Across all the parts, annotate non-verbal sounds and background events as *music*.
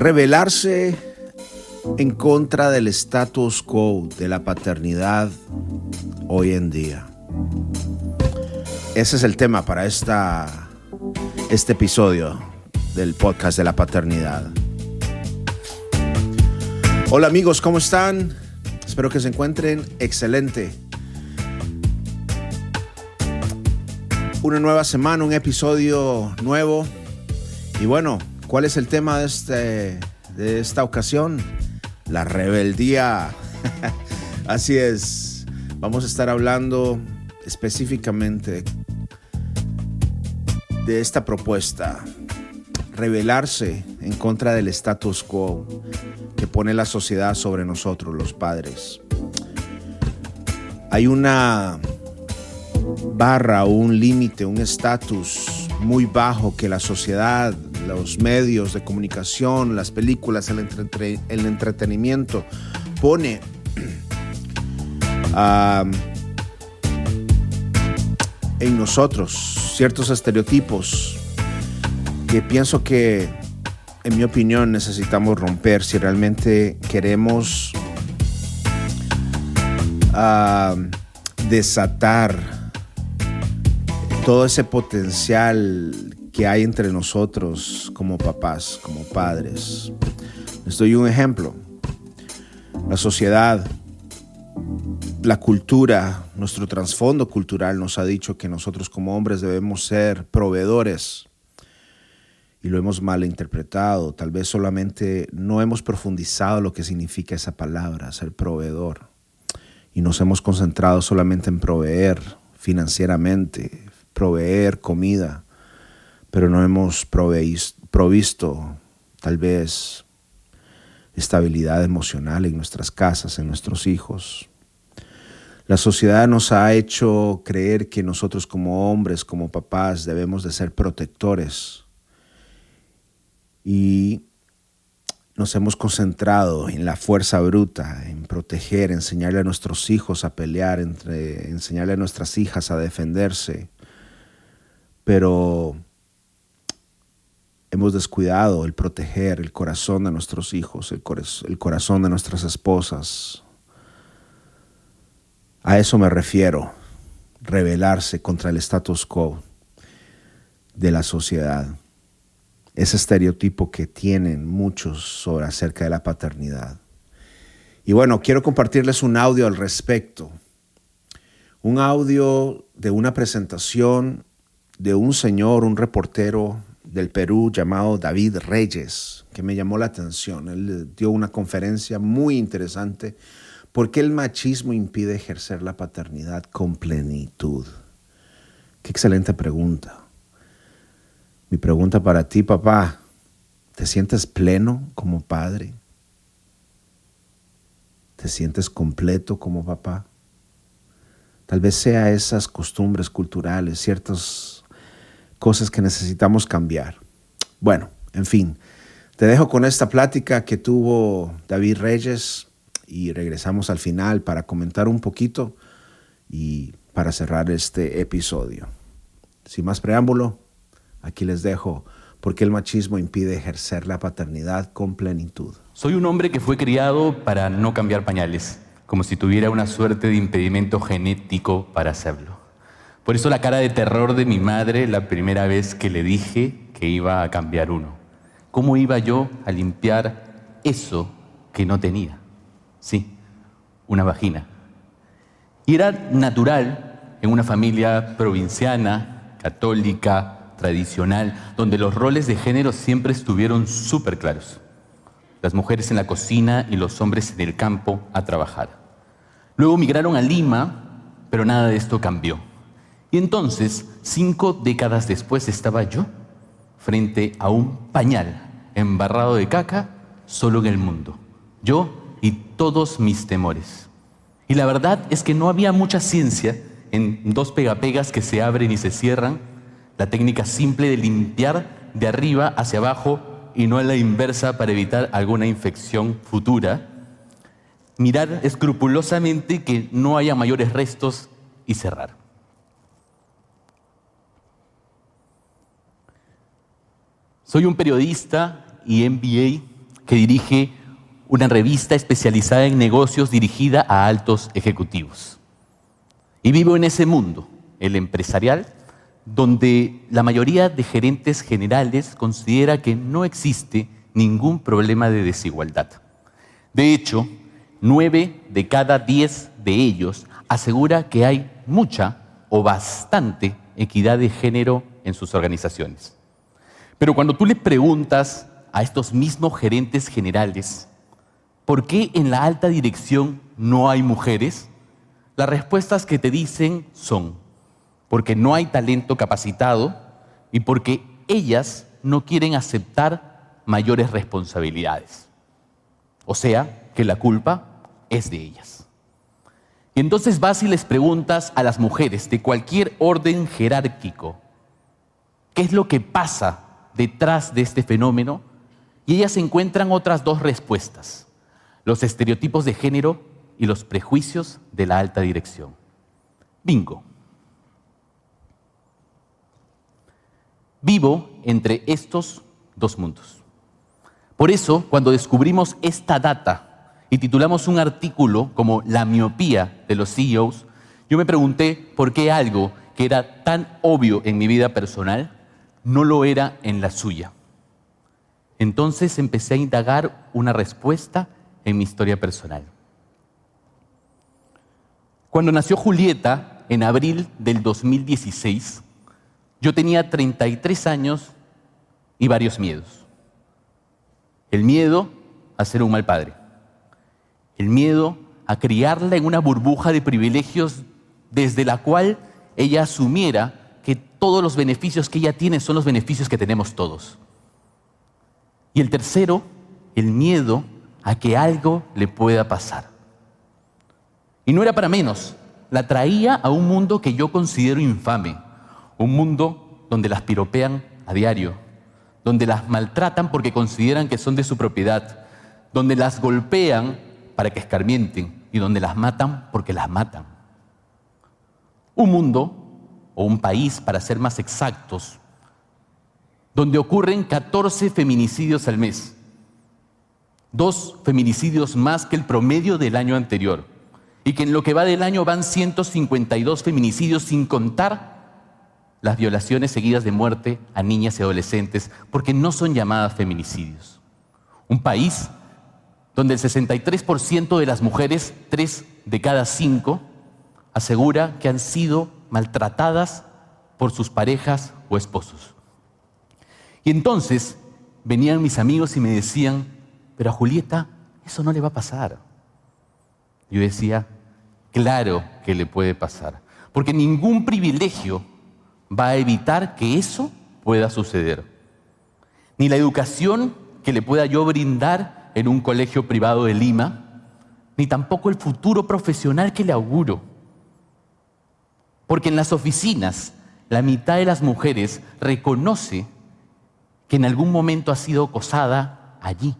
Rebelarse en contra del status quo de la paternidad hoy en día. Ese es el tema para esta, este episodio del podcast de la paternidad. Hola amigos, ¿cómo están? Espero que se encuentren excelente. Una nueva semana, un episodio nuevo. Y bueno, ¿cuál es el tema de, este, de esta ocasión? La rebeldía. *laughs* Así es. Vamos a estar hablando específicamente de esta propuesta. Rebelarse en contra del status quo que pone la sociedad sobre nosotros, los padres. Hay una barra un límite, un estatus muy bajo que la sociedad, los medios de comunicación, las películas, el, entretenimiento pone *clears throat* en nosotros ciertos estereotipos que pienso que, en mi opinión, necesitamos romper si realmente queremos desatar todo ese potencial hay entre nosotros como papás, como padres. Les doy un ejemplo. La sociedad, la cultura, nuestro trasfondo cultural nos ha dicho que nosotros como hombres debemos ser proveedores y lo hemos malinterpretado. Tal vez solamente no hemos profundizado lo que significa esa palabra, ser proveedor. Y nos hemos concentrado solamente en proveer financieramente, proveer comida, pero no hemos provisto tal vez estabilidad emocional en nuestras casas, en nuestros hijos. La sociedad nos ha hecho creer que nosotros como hombres, como papás, debemos de ser protectores. Y nos hemos concentrado en la fuerza bruta, en proteger, enseñarle a nuestros hijos a pelear, enseñarle a nuestras hijas a defenderse, pero hemos descuidado el proteger el corazón de nuestros hijos, el, corazón de nuestras esposas. A eso me refiero, rebelarse contra el status quo de la sociedad, ese estereotipo que tienen muchos sobre acerca de la paternidad. Y bueno, quiero compartirles un audio al respecto, un audio de una presentación de un señor, un reportero del Perú llamado David Reyes, que me llamó la atención. Él dio una conferencia muy interesante. ¿Por qué el machismo impide ejercer la paternidad con plenitud? Qué excelente pregunta. Mi pregunta para ti, papá, ¿te sientes pleno como padre? ¿Te sientes completo como papá? Tal vez sea esas costumbres culturales, ciertos cosas que necesitamos cambiar. Bueno, en fin, te dejo con esta plática que tuvo David Reyes y regresamos al final para comentar un poquito y para cerrar este episodio. Sin más preámbulo, aquí les dejo porque el machismo impide ejercer la paternidad con plenitud. Soy un hombre que fue criado para no cambiar pañales, como si tuviera una suerte de impedimento genético para hacerlo. Por eso la cara de terror de mi madre la primera vez que le dije que iba a cambiar uno. ¿Cómo iba yo a limpiar eso que no tenía? Sí, una vagina. Y era natural en una familia provinciana, católica, tradicional, donde los roles de género siempre estuvieron súper claros. Las mujeres en la cocina y los hombres en el campo a trabajar. Luego migraron a Lima, pero nada de esto cambió. Y entonces, cinco décadas después, estaba yo frente a un pañal embarrado de caca solo en el mundo. Yo y todos mis temores. Y la verdad es que no había mucha ciencia en dos pegapegas que se abren y se cierran, la técnica simple de limpiar de arriba hacia abajo y no a la inversa para evitar alguna infección futura. Mirar escrupulosamente que no haya mayores restos y cerrar. Soy un periodista y MBA que dirige una revista especializada en negocios dirigida a altos ejecutivos. Y vivo en ese mundo, el empresarial, donde la mayoría de gerentes generales considera que no existe ningún problema de desigualdad. De hecho, nueve de cada diez de ellos asegura que hay mucha o bastante equidad de género en sus organizaciones. Pero cuando tú le preguntas a estos mismos gerentes generales, ¿por qué en la alta dirección no hay mujeres? Las respuestas que te dicen son, porque no hay talento capacitado y porque ellas no quieren aceptar mayores responsabilidades. O sea, que la culpa es de ellas. Y entonces vas y les preguntas a las mujeres de cualquier orden jerárquico, ¿qué es lo que pasa detrás de este fenómeno? Y ellas encuentran otras dos respuestas, los estereotipos de género y los prejuicios de la alta dirección. Bingo. Vivo entre estos dos mundos. Por eso, cuando descubrimos esta data y titulamos un artículo como La miopía de los CEOs, yo me pregunté por qué algo que era tan obvio en mi vida personal no lo era en la suya. Entonces empecé a indagar una respuesta en mi historia personal. Cuando nació Julieta, en abril del 2016, yo tenía 33 años y varios miedos. El miedo a ser un mal padre el miedo a criarla en una burbuja de privilegios desde la cual ella asumiera todos los beneficios que ella tiene son los beneficios que tenemos todos. Y el tercero, el miedo a que algo le pueda pasar. Y no era para menos, la traía a un mundo que yo considero infame, un mundo donde las piropean a diario, donde las maltratan porque consideran que son de su propiedad, donde las golpean para que escarmienten y donde las matan porque las matan. Un mundo, o un país para ser más exactos, donde ocurren 14 feminicidios al mes, dos feminicidios más que el promedio del año anterior, y que en lo que va del año van 152 feminicidios sin contar las violaciones seguidas de muerte a niñas y adolescentes, porque no son llamadas feminicidios. Un país donde el 63% de las mujeres, tres de cada cinco, asegura que han sido maltratadas por sus parejas o esposos. Y entonces venían mis amigos y me decían, pero a Julieta eso no le va a pasar. Yo decía, claro que le puede pasar, porque ningún privilegio va a evitar que eso pueda suceder. Ni la educación que le pueda yo brindar en un colegio privado de Lima, ni tampoco el futuro profesional que le auguro. Porque en las oficinas, la mitad de las mujeres reconoce que en algún momento ha sido acosada allí,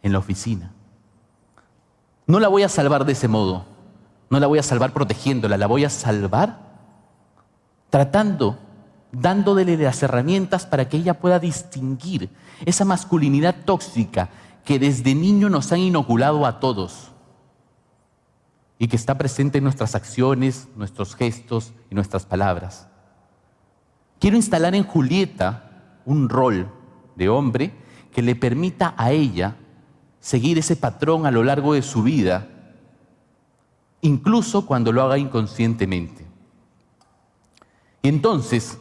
en la oficina. No la voy a salvar de ese modo, no la voy a salvar protegiéndola, la voy a salvar tratando, dándole las herramientas para que ella pueda distinguir esa masculinidad tóxica que desde niño nos han inoculado a todos y que está presente en nuestras acciones, nuestros gestos y nuestras palabras. Quiero instalar en Julieta un rol de hombre que le permita a ella seguir ese patrón a lo largo de su vida, incluso cuando lo haga inconscientemente. Y entonces,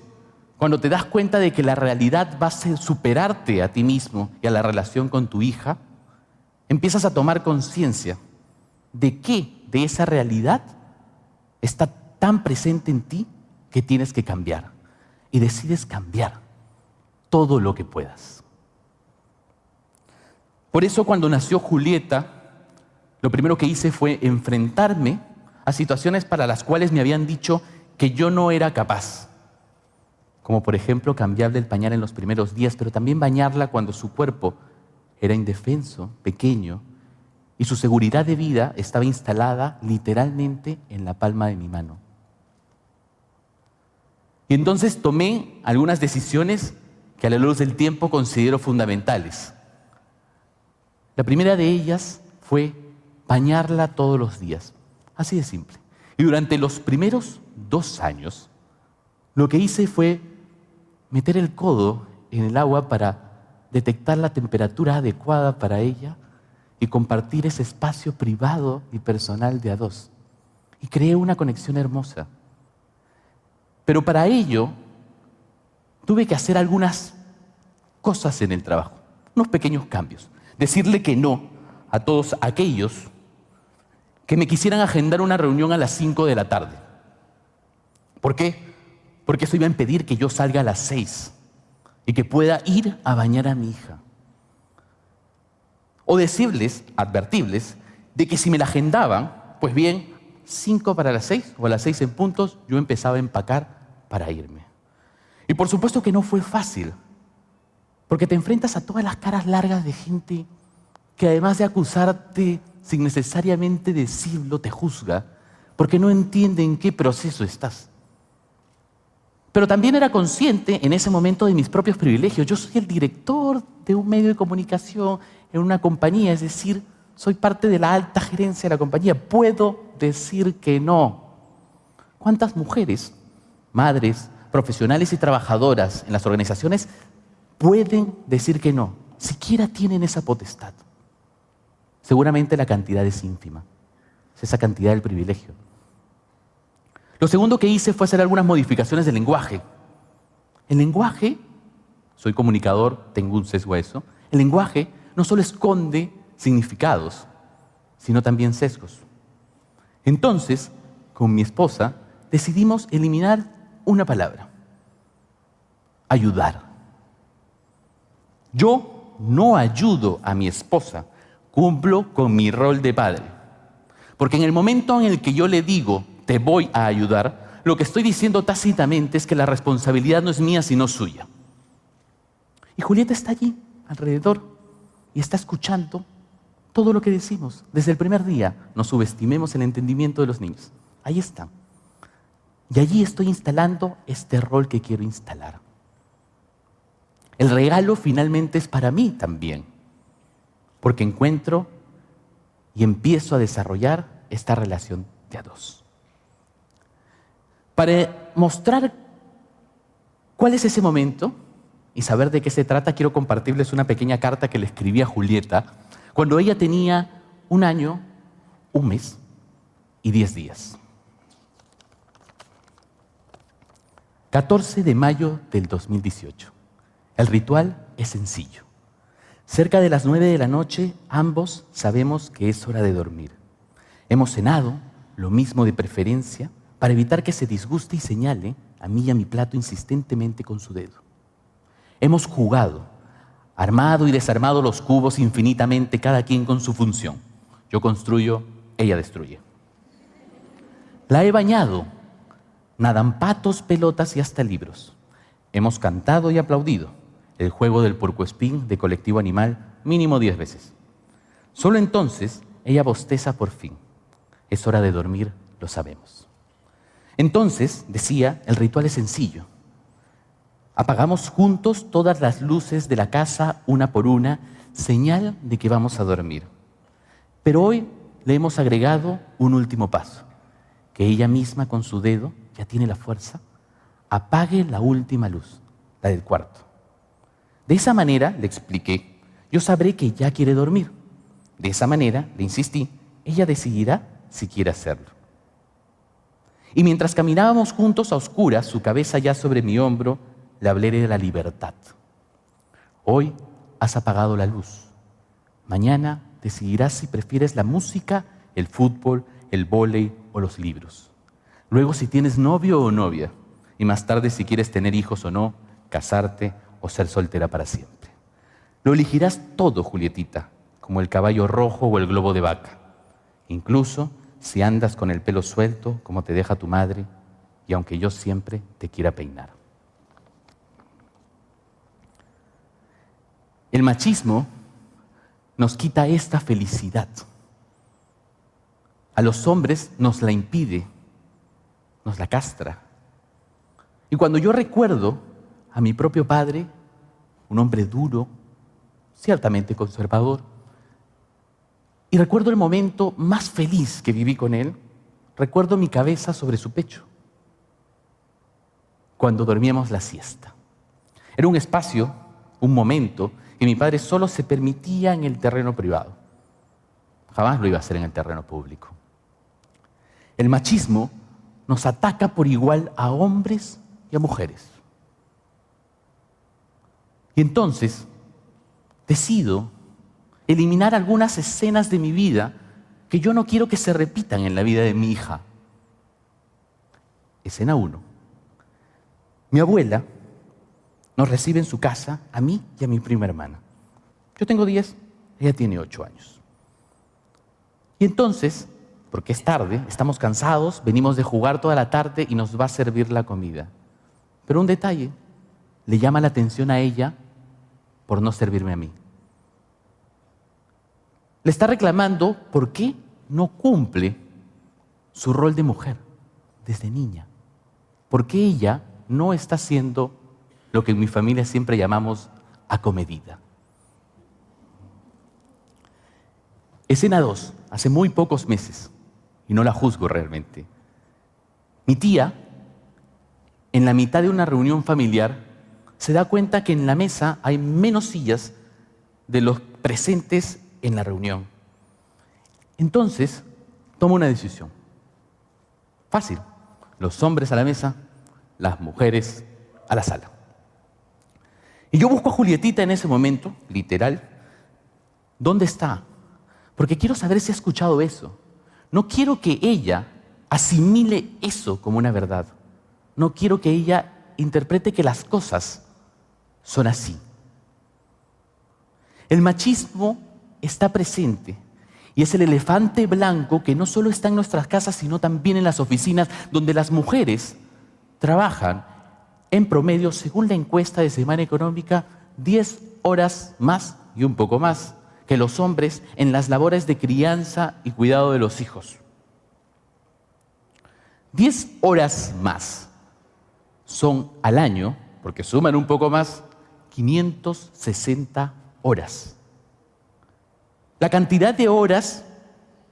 cuando te das cuenta de que la realidad va a superarte a ti mismo y a la relación con tu hija, empiezas a tomar conciencia de qué de esa realidad está tan presente en ti que tienes que cambiar. Y decides cambiar todo lo que puedas. Por eso cuando nació Julieta, lo primero que hice fue enfrentarme a situaciones para las cuales me habían dicho que yo no era capaz como por ejemplo cambiarle el pañal en los primeros días, pero también bañarla cuando su cuerpo era indefenso, pequeño, y su seguridad de vida estaba instalada literalmente en la palma de mi mano. Y entonces tomé algunas decisiones que a la luz del tiempo considero fundamentales. La primera de ellas fue bañarla todos los días. Así de simple. Y durante los primeros dos años, lo que hice fue meter el codo en el agua para detectar la temperatura adecuada para ella y compartir ese espacio privado y personal de a dos. Y creé una conexión hermosa. Pero para ello tuve que hacer algunas cosas en el trabajo, unos pequeños cambios. Decirle que no a todos aquellos que me quisieran agendar una reunión a las 5 de la tarde. ¿Por qué? Porque eso iba a impedir que yo salga a las 6 y que pueda ir a bañar a mi hija. O decirles, advertirles, de que si me la agendaban, pues bien, 5 para las 6 o a las 6 en puntos, yo empezaba a empacar para irme. Y por supuesto que no fue fácil, porque te enfrentas a todas las caras largas de gente que además de acusarte sin necesariamente decirlo, te juzga, porque no entiende en qué proceso estás. Pero también era consciente en ese momento de mis propios privilegios. Yo soy el director de un medio de comunicación en una compañía, es decir, soy parte de la alta gerencia de la compañía. Puedo decir que no. ¿Cuántas mujeres, madres, profesionales y trabajadoras en las organizaciones pueden decir que no? Siquiera tienen esa potestad. Seguramente la cantidad es ínfima. Es esa cantidad del privilegio. Lo segundo que hice fue hacer algunas modificaciones del lenguaje. El lenguaje, soy comunicador, tengo un sesgo a eso, el lenguaje no solo esconde significados, sino también sesgos. Entonces, con mi esposa, decidimos eliminar una palabra, ayudar. Yo no ayudo a mi esposa, cumplo con mi rol de padre. Porque en el momento en el que yo le digo, te voy a ayudar, lo que estoy diciendo tácitamente es que la responsabilidad no es mía, sino suya. Y Julieta está allí, alrededor, y está escuchando todo lo que decimos. Desde el primer día nos subestimemos el entendimiento de los niños. Ahí está. Y allí estoy instalando este rol que quiero instalar. El regalo finalmente es para mí también, porque encuentro y empiezo a desarrollar esta relación de a dos. Para mostrar cuál es ese momento y saber de qué se trata, quiero compartirles una pequeña carta que le escribí a Julieta cuando ella tenía un año, un mes y diez días. 14 de mayo del 2018. El ritual es sencillo. Cerca de las nueve de la noche, ambos sabemos que es hora de dormir. Hemos cenado, lo mismo de preferencia, para evitar que se disguste y señale a mí y a mi plato insistentemente con su dedo. Hemos jugado, armado y desarmado los cubos infinitamente, cada quien con su función. Yo construyo, ella destruye. La he bañado, nadan patos, pelotas y hasta libros. Hemos cantado y aplaudido el juego del puercoespín de colectivo animal mínimo diez veces. Solo entonces ella bosteza por fin. Es hora de dormir, lo sabemos. Entonces, decía, el ritual es sencillo. Apagamos juntos todas las luces de la casa una por una, señal de que vamos a dormir. Pero hoy le hemos agregado un último paso, que ella misma con su dedo, ya tiene la fuerza, apague la última luz, la del cuarto. De esa manera, le expliqué, yo sabré que ya quiere dormir. De esa manera, le insistí, ella decidirá si quiere hacerlo. Y mientras caminábamos juntos a oscuras, su cabeza ya sobre mi hombro, le hablé de la libertad. Hoy has apagado la luz. Mañana decidirás si prefieres la música, el fútbol, el vóley o los libros. Luego si tienes novio o novia. Y más tarde si quieres tener hijos o no, casarte o ser soltera para siempre. Lo elegirás todo, Julietita, como el caballo rojo o el globo de vaca. Incluso si andas con el pelo suelto, como te deja tu madre, y aunque yo siempre te quiera peinar. El machismo nos quita esta felicidad. A los hombres nos la impide, nos la castra. Y cuando yo recuerdo a mi propio padre, un hombre duro, ciertamente conservador, Y recuerdo el momento más feliz que viví con él. Recuerdo mi cabeza sobre su pecho, cuando dormíamos la siesta. Era un espacio, un momento, que mi padre solo se permitía en el terreno privado. Jamás lo iba a hacer en el terreno público. El machismo nos ataca por igual a hombres y a mujeres. Y entonces decido eliminar algunas escenas de mi vida que yo no quiero que se repitan en la vida de mi hija. Escena 1. Mi abuela nos recibe en su casa a mí y a mi prima hermana. Yo tengo 10, ella tiene 8 años. Y entonces, porque es tarde, estamos cansados, venimos de jugar toda la tarde y nos va a servir la comida. Pero un detalle le llama la atención a ella por no servirme a mí. Le está reclamando por qué no cumple su rol de mujer desde niña. ¿Por qué ella no está haciendo lo que en mi familia siempre llamamos acomedida? Escena 2, hace muy pocos meses, y no la juzgo realmente. Mi tía, en la mitad de una reunión familiar, se da cuenta que en la mesa hay menos sillas de los presentes en la reunión. Entonces, toma una decisión. Fácil. Los hombres a la mesa, las mujeres a la sala. Y yo busco a Julietita en ese momento, literal. ¿Dónde está? Porque quiero saber si ha escuchado eso. No quiero que ella asimile eso como una verdad. No quiero que ella interprete que las cosas son así. El machismo está presente. Y es el elefante blanco que no solo está en nuestras casas, sino también en las oficinas, donde las mujeres trabajan en promedio, según la encuesta de Semana Económica, 10 horas más y un poco más que los hombres en las labores de crianza y cuidado de los hijos. 10 horas más son al año, porque suman un poco más, 560 horas la cantidad de horas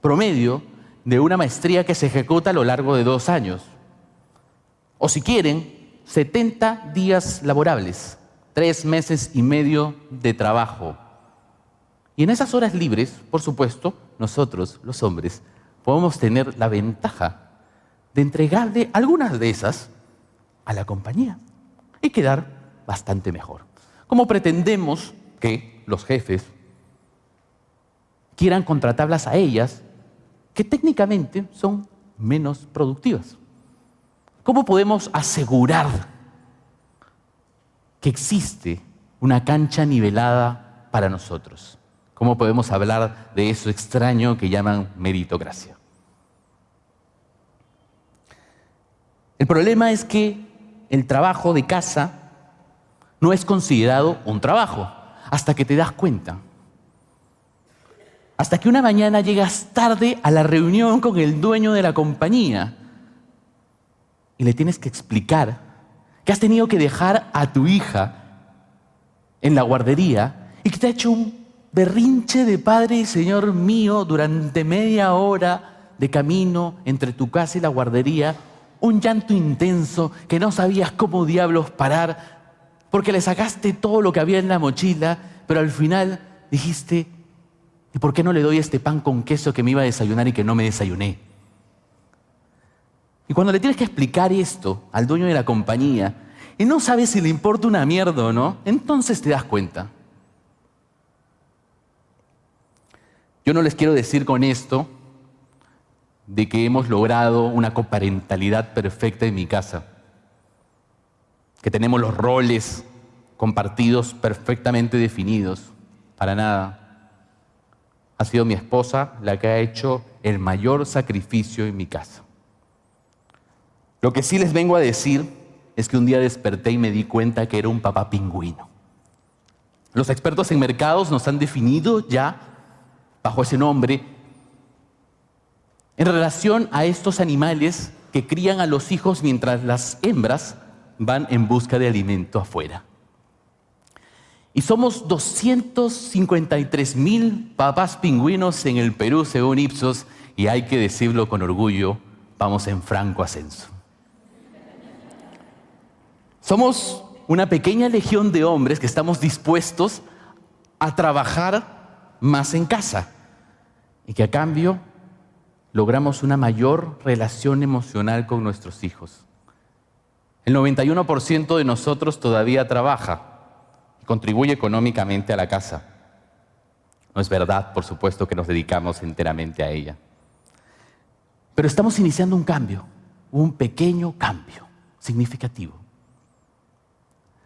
promedio de una maestría que se ejecuta a lo largo de dos años. O si quieren, 70 días laborables, tres meses y medio de trabajo. Y en esas horas libres, por supuesto, nosotros, los hombres, podemos tener la ventaja de entregarle algunas de esas a la compañía y quedar bastante mejor. Como pretendemos que los jefes quieran contratarlas a ellas, que técnicamente son menos productivas. ¿Cómo podemos asegurar que existe una cancha nivelada para nosotros? ¿Cómo podemos hablar de eso extraño que llaman meritocracia? El problema es que el trabajo de casa no es considerado un trabajo hasta que te das cuenta hasta que una mañana llegas tarde a la reunión con el dueño de la compañía y le tienes que explicar que has tenido que dejar a tu hija en la guardería y que te ha hecho un berrinche de Padre y Señor mío durante media hora de camino entre tu casa y la guardería, un llanto intenso que no sabías cómo diablos parar, porque le sacaste todo lo que había en la mochila, pero al final dijiste, ¿Y por qué no le doy este pan con queso que me iba a desayunar y que no me desayuné? Y cuando le tienes que explicar esto al dueño de la compañía y no sabes si le importa una mierda o no, entonces te das cuenta. Yo no les quiero decir con esto de que hemos logrado una coparentalidad perfecta en mi casa, que tenemos los roles compartidos perfectamente definidos, para nada ha sido mi esposa la que ha hecho el mayor sacrificio en mi casa. Lo que sí les vengo a decir es que un día desperté y me di cuenta que era un papá pingüino. Los expertos en mercados nos han definido ya bajo ese nombre en relación a estos animales que crían a los hijos mientras las hembras van en busca de alimento afuera. Y somos 253 mil papás pingüinos en el Perú, según Ipsos, y hay que decirlo con orgullo, vamos en franco ascenso. Somos una pequeña legión de hombres que estamos dispuestos a trabajar más en casa y que a cambio logramos una mayor relación emocional con nuestros hijos. El 91% de nosotros todavía trabaja contribuye económicamente a la casa. No es verdad, por supuesto, que nos dedicamos enteramente a ella. Pero estamos iniciando un cambio, un pequeño cambio significativo.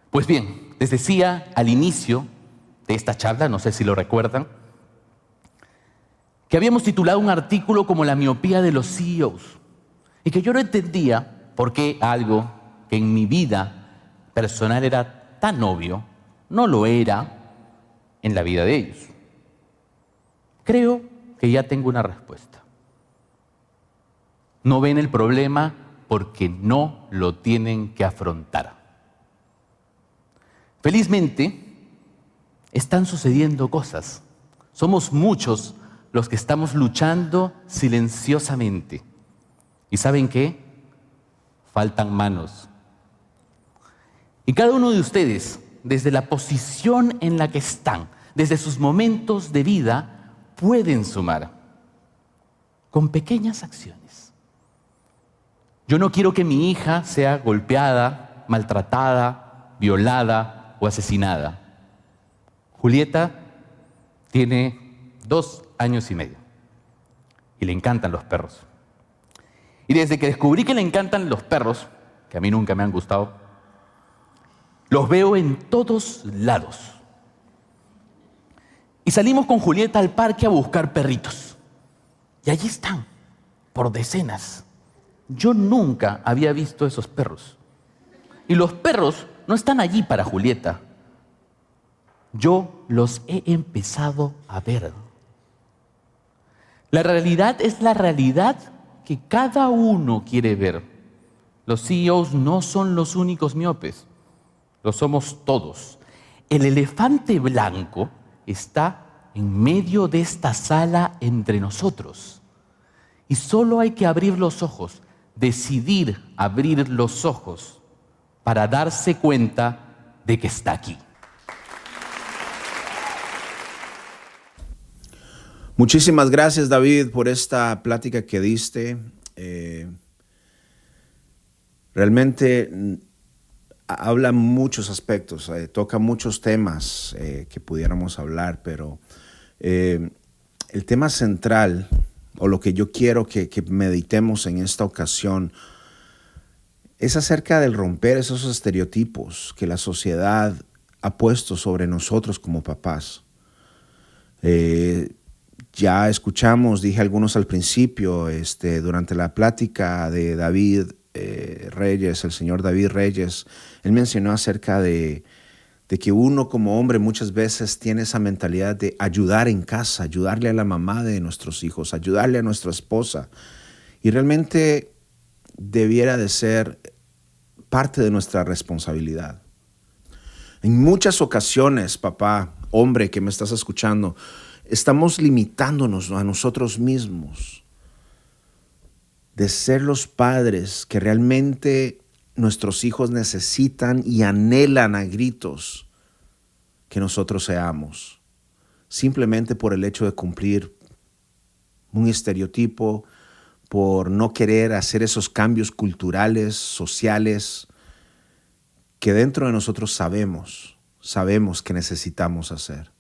Pues bien, les decía al inicio de esta charla, no sé si lo recuerdan, que habíamos titulado un artículo como La miopía de los CEOs y que yo no entendía por qué algo que en mi vida personal era tan obvio, no lo era en la vida de ellos. Creo que ya tengo una respuesta. No ven el problema porque no lo tienen que afrontar. Felizmente, están sucediendo cosas. Somos muchos los que estamos luchando silenciosamente. ¿Y saben qué? Faltan manos. Y cada uno de ustedes, desde la posición en la que están, desde sus momentos de vida, pueden sumar con pequeñas acciones. Yo no quiero que mi hija sea golpeada, maltratada, violada o asesinada. Julieta tiene dos años y medio y le encantan los perros. Y desde que descubrí que le encantan los perros, que a mí nunca me han gustado, los veo en todos lados. Y salimos con Julieta al parque a buscar perritos. Y allí están, por decenas. Yo nunca había visto esos perros. Y los perros no están allí para Julieta. Yo los he empezado a ver. La realidad es la realidad que cada uno quiere ver. Los CEOs no son los únicos miopes lo somos todos. El elefante blanco está en medio de esta sala entre nosotros. Y solo hay que abrir los ojos, decidir abrir los ojos para darse cuenta de que está aquí. Muchísimas gracias David por esta plática que diste. Eh, realmente habla muchos aspectos, eh, toca muchos temas eh, que pudiéramos hablar, pero eh, el tema central, o lo que yo quiero que, que, meditemos en esta ocasión, es acerca del romper esos estereotipos que la sociedad ha puesto sobre nosotros como papás. ya escuchamos, dije algunos al principio, este, durante la plática de David eh, Reyes, el señor David Reyes, él mencionó acerca de, de que uno como hombre muchas veces tiene esa mentalidad de ayudar en casa, ayudarle a la mamá de nuestros hijos, ayudarle a nuestra esposa. Y realmente debiera de ser parte de nuestra responsabilidad. En muchas ocasiones, papá, hombre que me estás escuchando, estamos limitándonos a nosotros mismos de ser los padres que realmente nuestros hijos necesitan y anhelan a gritos que nosotros seamos, simplemente por el hecho de cumplir un estereotipo, por no querer hacer esos cambios culturales, sociales, que dentro de nosotros sabemos, sabemos que necesitamos hacer.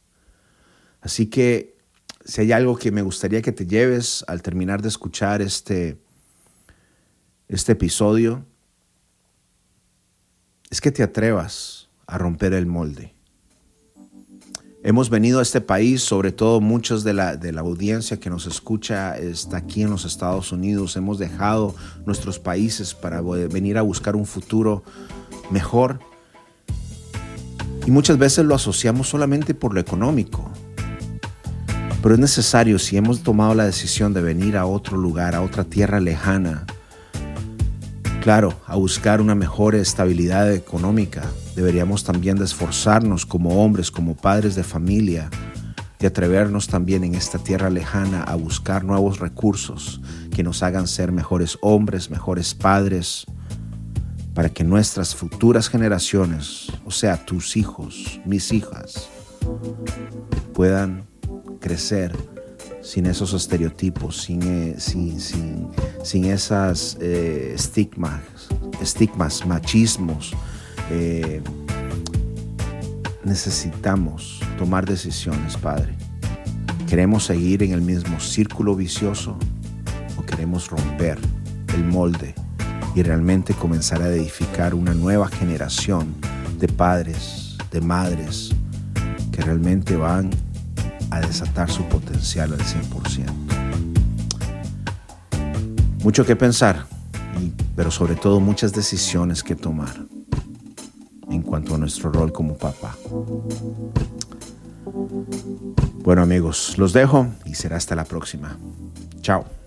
Así que si hay algo que me gustaría que te lleves al terminar de escuchar este, este episodio es que te atrevas a romper el molde. Hemos venido a este país, sobre todo muchos de la, de la audiencia que nos escucha está aquí en los Estados Unidos. Hemos dejado nuestros países para venir a buscar un futuro mejor. Y muchas veces lo asociamos solamente por lo económico. Pero es necesario, si hemos tomado la decisión de venir a otro lugar, a otra tierra lejana, Claro, a buscar una mejor estabilidad económica, deberíamos también de esforzarnos como hombres, como padres de familia, de atrevernos también en esta tierra lejana a buscar nuevos recursos que nos hagan ser mejores hombres, mejores padres, para que nuestras futuras generaciones, o sea, tus hijos, mis hijas, puedan crecer sin esos estereotipos, sin, eh, sin, sin, esas eh, estigmas, estigmas, machismos. Eh, necesitamos tomar decisiones, Padre. ¿Queremos seguir en el mismo círculo vicioso o queremos romper el molde y realmente comenzar a edificar una nueva generación de padres, de madres que realmente van a desatar su potencial al 100%. Mucho que pensar, pero sobre todo muchas decisiones que tomar en cuanto a nuestro rol como papá. Bueno amigos, los dejo y será hasta la próxima. Chao.